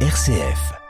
RCF.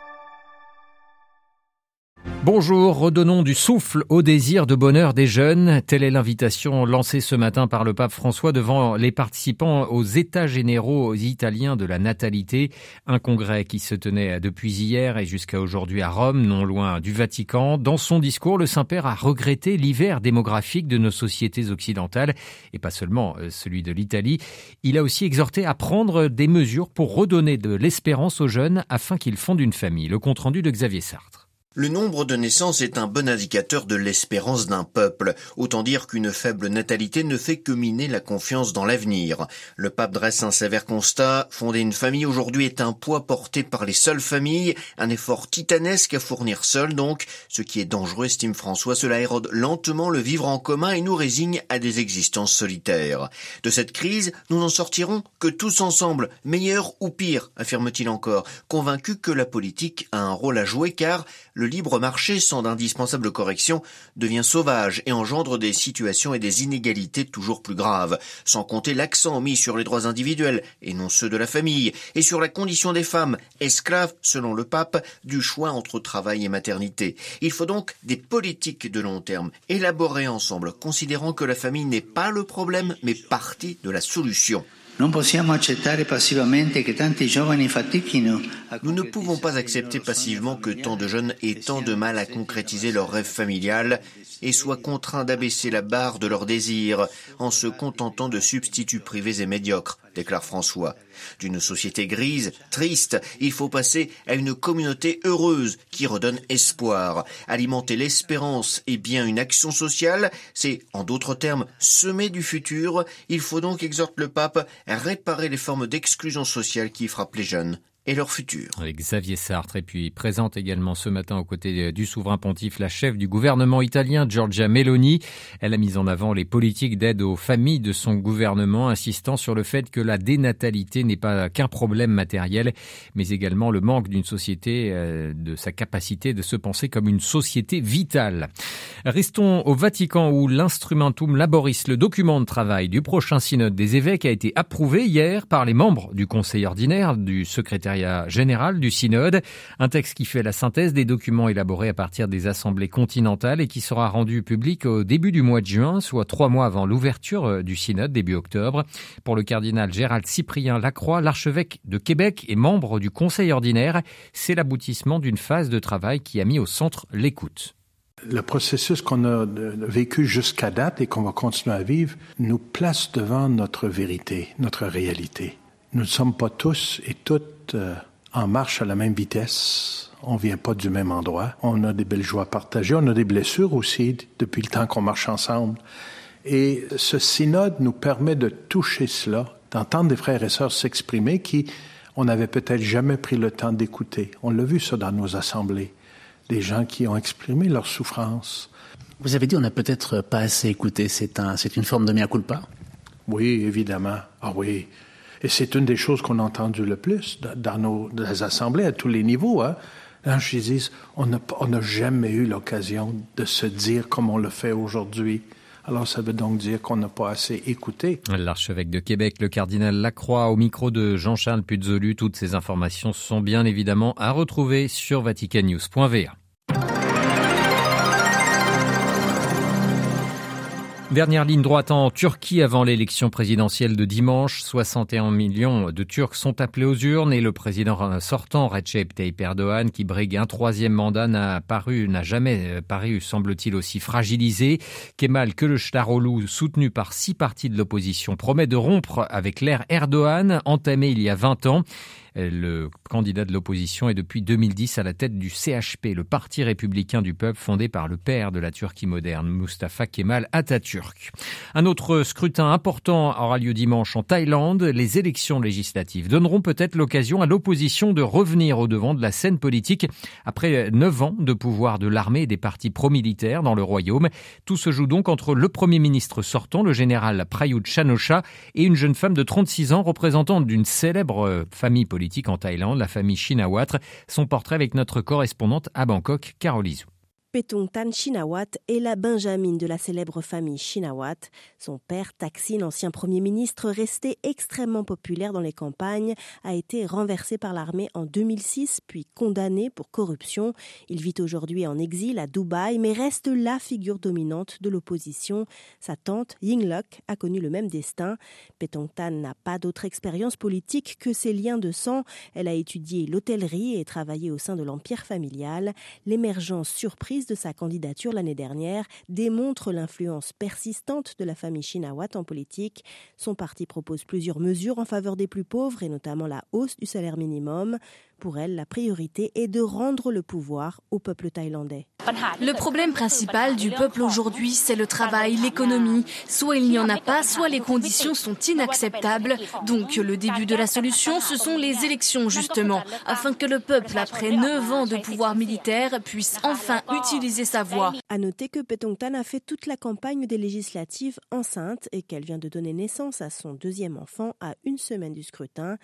Bonjour, redonnons du souffle au désir de bonheur des jeunes. Telle est l'invitation lancée ce matin par le pape François devant les participants aux États généraux italiens de la natalité, un congrès qui se tenait depuis hier et jusqu'à aujourd'hui à Rome, non loin du Vatican. Dans son discours, le Saint-Père a regretté l'hiver démographique de nos sociétés occidentales et pas seulement euh, celui de l'Italie. Il a aussi exhorté à prendre des mesures pour redonner de l'espérance aux jeunes afin qu'ils fondent une famille. Le compte rendu de Xavier Sartre. Le nombre de naissances est un bon indicateur de l'espérance d'un peuple. Autant dire qu'une faible natalité ne fait que miner la confiance dans l'avenir. Le pape dresse un sévère constat. Fonder une famille aujourd'hui est un poids porté par les seules familles, un effort titanesque à fournir seul donc. Ce qui est dangereux, estime François, cela érode lentement le vivre en commun et nous résigne à des existences solitaires. De cette crise, nous n'en sortirons que tous ensemble, meilleur ou pire, affirme-t-il encore, convaincu que la politique a un rôle à jouer car le le libre marché, sans d'indispensable correction, devient sauvage et engendre des situations et des inégalités toujours plus graves, sans compter l'accent mis sur les droits individuels et non ceux de la famille, et sur la condition des femmes, esclaves, selon le pape, du choix entre travail et maternité. Il faut donc des politiques de long terme, élaborées ensemble, considérant que la famille n'est pas le problème, mais partie de la solution. Nous ne pouvons pas accepter passivement que tant de jeunes aient tant de mal à concrétiser leur rêve familial et soient contraints d'abaisser la barre de leurs désirs en se contentant de substituts privés et médiocres, déclare François. D'une société grise, triste, il faut passer à une communauté heureuse qui redonne espoir. Alimenter l'espérance et bien une action sociale, c'est, en d'autres termes, semer du futur. Il faut donc, exhorte le pape, réparer les formes d'exclusion sociale qui frappent les jeunes et leur futur. Avec Xavier Sartre et puis présente également ce matin aux côtés du souverain pontife la chef du gouvernement italien Giorgia Meloni. Elle a mis en avant les politiques d'aide aux familles de son gouvernement, insistant sur le fait que la dénatalité n'est pas qu'un problème matériel, mais également le manque d'une société, euh, de sa capacité de se penser comme une société vitale. Restons au Vatican où l'instrumentum laboris, le document de travail du prochain synode des évêques, a été approuvé hier par les membres du conseil ordinaire du secrétaire général du synode, un texte qui fait la synthèse des documents élaborés à partir des assemblées continentales et qui sera rendu public au début du mois de juin, soit trois mois avant l'ouverture euh, du synode début octobre. Pour le cardinal Gérald Cyprien Lacroix, l'archevêque de Québec et membre du conseil ordinaire, c'est l'aboutissement d'une phase de travail qui a mis au centre l'écoute. Le processus qu'on a vécu jusqu'à date et qu'on va continuer à vivre nous place devant notre vérité, notre réalité. Nous ne sommes pas tous et toutes euh, en marche à la même vitesse. On vient pas du même endroit. On a des belles joies partagées. On a des blessures aussi depuis le temps qu'on marche ensemble. Et ce synode nous permet de toucher cela, d'entendre des frères et sœurs s'exprimer qui on n'avait peut-être jamais pris le temps d'écouter. On l'a vu ça dans nos assemblées. Des gens qui ont exprimé leur souffrance. Vous avez dit on n'a peut-être pas assez écouté. C'est un, c'est une forme de mea culpa? Oui, évidemment. Ah oui. Et c'est une des choses qu'on a entendu le plus dans nos assemblées à tous les niveaux. Hein. je dis, on n'a jamais eu l'occasion de se dire comme on le fait aujourd'hui. Alors, ça veut donc dire qu'on n'a pas assez écouté. L'archevêque de Québec, le cardinal Lacroix, au micro de Jean-Charles Puzolu. Toutes ces informations sont bien évidemment à retrouver sur vaticannews.va. Dernière ligne droite en Turquie avant l'élection présidentielle de dimanche. 61 millions de Turcs sont appelés aux urnes et le président sortant, Recep Tayyip Erdogan, qui brigue un troisième mandat, n'a paru, n'a jamais paru, semble-t-il, aussi fragilisé. Kemal Kılıçdaroğlu, soutenu par six partis de l'opposition, promet de rompre avec l'ère Erdogan, entamée il y a 20 ans. Le candidat de l'opposition est depuis 2010 à la tête du CHP, le Parti républicain du peuple fondé par le père de la Turquie moderne, Mustafa Kemal Atatürk. Un autre scrutin important aura lieu dimanche en Thaïlande. Les élections législatives donneront peut-être l'occasion à l'opposition de revenir au devant de la scène politique après neuf ans de pouvoir de l'armée et des partis pro-militaires dans le royaume. Tout se joue donc entre le premier ministre sortant, le général Prayut Chanosha, et une jeune femme de 36 ans représentante d'une célèbre famille politique en Thaïlande, la famille Shinawatra. Son portrait avec notre correspondante à Bangkok, Carolizou. Petongtan Shinawat est la benjamine de la célèbre famille Shinawat. Son père, Taksin, ancien premier ministre resté extrêmement populaire dans les campagnes, a été renversé par l'armée en 2006 puis condamné pour corruption. Il vit aujourd'hui en exil à Dubaï mais reste la figure dominante de l'opposition. Sa tante, Yingluck, a connu le même destin. Petongtan n'a pas d'autre expérience politique que ses liens de sang. Elle a étudié l'hôtellerie et travaillé au sein de l'empire familial. L'émergence surprise de sa candidature l'année dernière démontre l'influence persistante de la famille Shinawat en politique. Son parti propose plusieurs mesures en faveur des plus pauvres et notamment la hausse du salaire minimum. Pour elle, la priorité est de rendre le pouvoir au peuple thaïlandais. Le problème principal du peuple aujourd'hui, c'est le travail, l'économie. Soit il n'y en a pas, soit les conditions sont inacceptables. Donc le début de la solution, ce sont les élections justement, afin que le peuple, après neuf ans de pouvoir militaire, puisse enfin utiliser sa voix. À noter que Petongtan a fait toute la campagne des législatives enceinte et qu'elle vient de donner naissance à son deuxième enfant à une semaine du scrutin.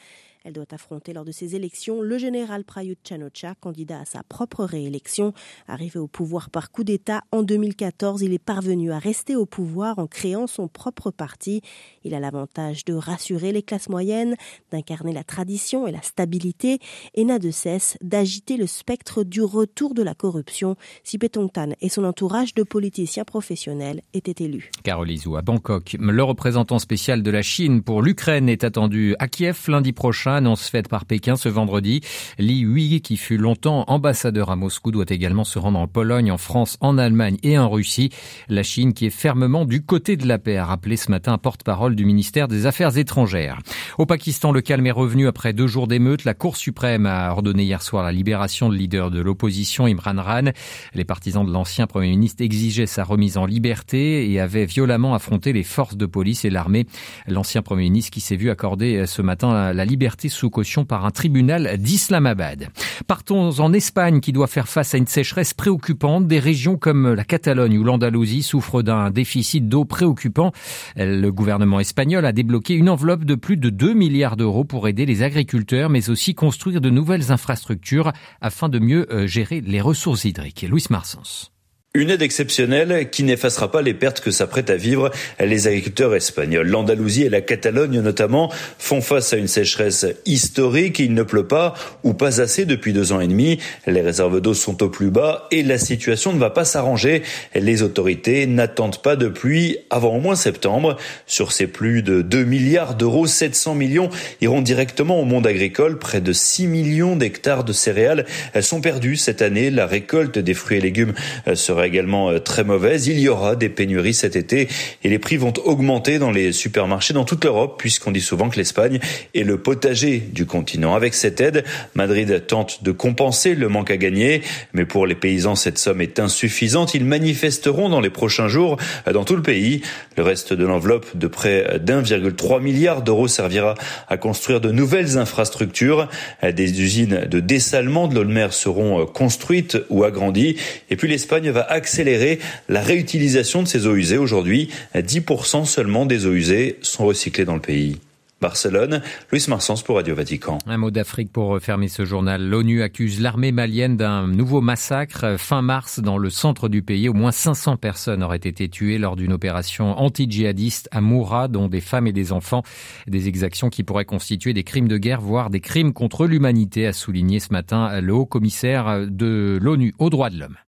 Elle doit affronter lors de ces élections le général Prayut Chanocha, candidat à sa propre réélection. Arrivé au pouvoir par coup d'État en 2014, il est parvenu à rester au pouvoir en créant son propre parti. Il a l'avantage de rassurer les classes moyennes, d'incarner la tradition et la stabilité, et n'a de cesse d'agiter le spectre du retour de la corruption si Petongtan et son entourage de politiciens professionnels étaient élus. Carole Izou à Bangkok. Le représentant spécial de la Chine pour l'Ukraine est attendu à Kiev lundi prochain, annonce faite par Pékin ce vendredi. Li Hui, qui fut longtemps ambassadeur à Moscou, doit également se rendre en Pologne, en France, en Allemagne et en Russie. La Chine qui est fermement du côté de la paix, a rappelé ce matin un porte-parole du ministère des Affaires étrangères. Au Pakistan, le calme est revenu après deux jours d'émeutes. La Cour suprême a ordonné hier soir la libération de leader de l'opposition, Imran Khan. Les partisans de l'ancien Premier ministre exigeaient sa remise en liberté et avaient violemment affronté les forces de police et l'armée. L'ancien Premier ministre qui s'est vu accorder ce matin la liberté sous caution par un tribunal d'Islamabad. Partons en Espagne qui doit faire face à une sécheresse préoccupante. Des régions comme la Catalogne ou l'Andalousie souffrent d'un déficit d'eau préoccupant. Le gouvernement espagnol a débloqué une enveloppe de plus de 2 milliards d'euros pour aider les agriculteurs, mais aussi construire de nouvelles infrastructures afin de mieux euh, gérer les ressources hydriques. Marsens. Une aide exceptionnelle qui n'effacera pas les pertes que s'apprêtent à vivre les agriculteurs espagnols. L'Andalousie et la Catalogne notamment font face à une sécheresse historique. Il ne pleut pas ou pas assez depuis deux ans et demi. Les réserves d'eau sont au plus bas et la situation ne va pas s'arranger. Les autorités n'attendent pas de pluie avant au moins septembre. Sur ces plus de 2 milliards d'euros, 700 millions iront directement au monde agricole. Près de 6 millions d'hectares de céréales sont perdus cette année. La récolte des fruits et légumes sera également euh, très mauvaise. Il y aura des pénuries cet été et les prix vont augmenter dans les supermarchés dans toute l'Europe puisqu'on dit souvent que l'Espagne est le potager du continent. Avec cette aide, Madrid tente de compenser le manque à gagner, mais pour les paysans, cette somme est insuffisante. Ils manifesteront dans les prochains jours euh, dans tout le pays. Le reste de l'enveloppe de près d'1,3 milliard d'euros servira à construire de nouvelles infrastructures. Euh, des usines de dessalement de l'eau seront construites ou agrandies. Et puis l'Espagne va accélérer la réutilisation de ces eaux usées. Aujourd'hui, 10% seulement des eaux usées sont recyclées dans le pays. Barcelone, Luis Marsens pour Radio Vatican. Un mot d'Afrique pour fermer ce journal. L'ONU accuse l'armée malienne d'un nouveau massacre. Fin mars, dans le centre du pays, au moins 500 personnes auraient été tuées lors d'une opération anti-djihadiste à Moura, dont des femmes et des enfants. Des exactions qui pourraient constituer des crimes de guerre, voire des crimes contre l'humanité, a souligné ce matin le haut commissaire de l'ONU aux droits de l'homme.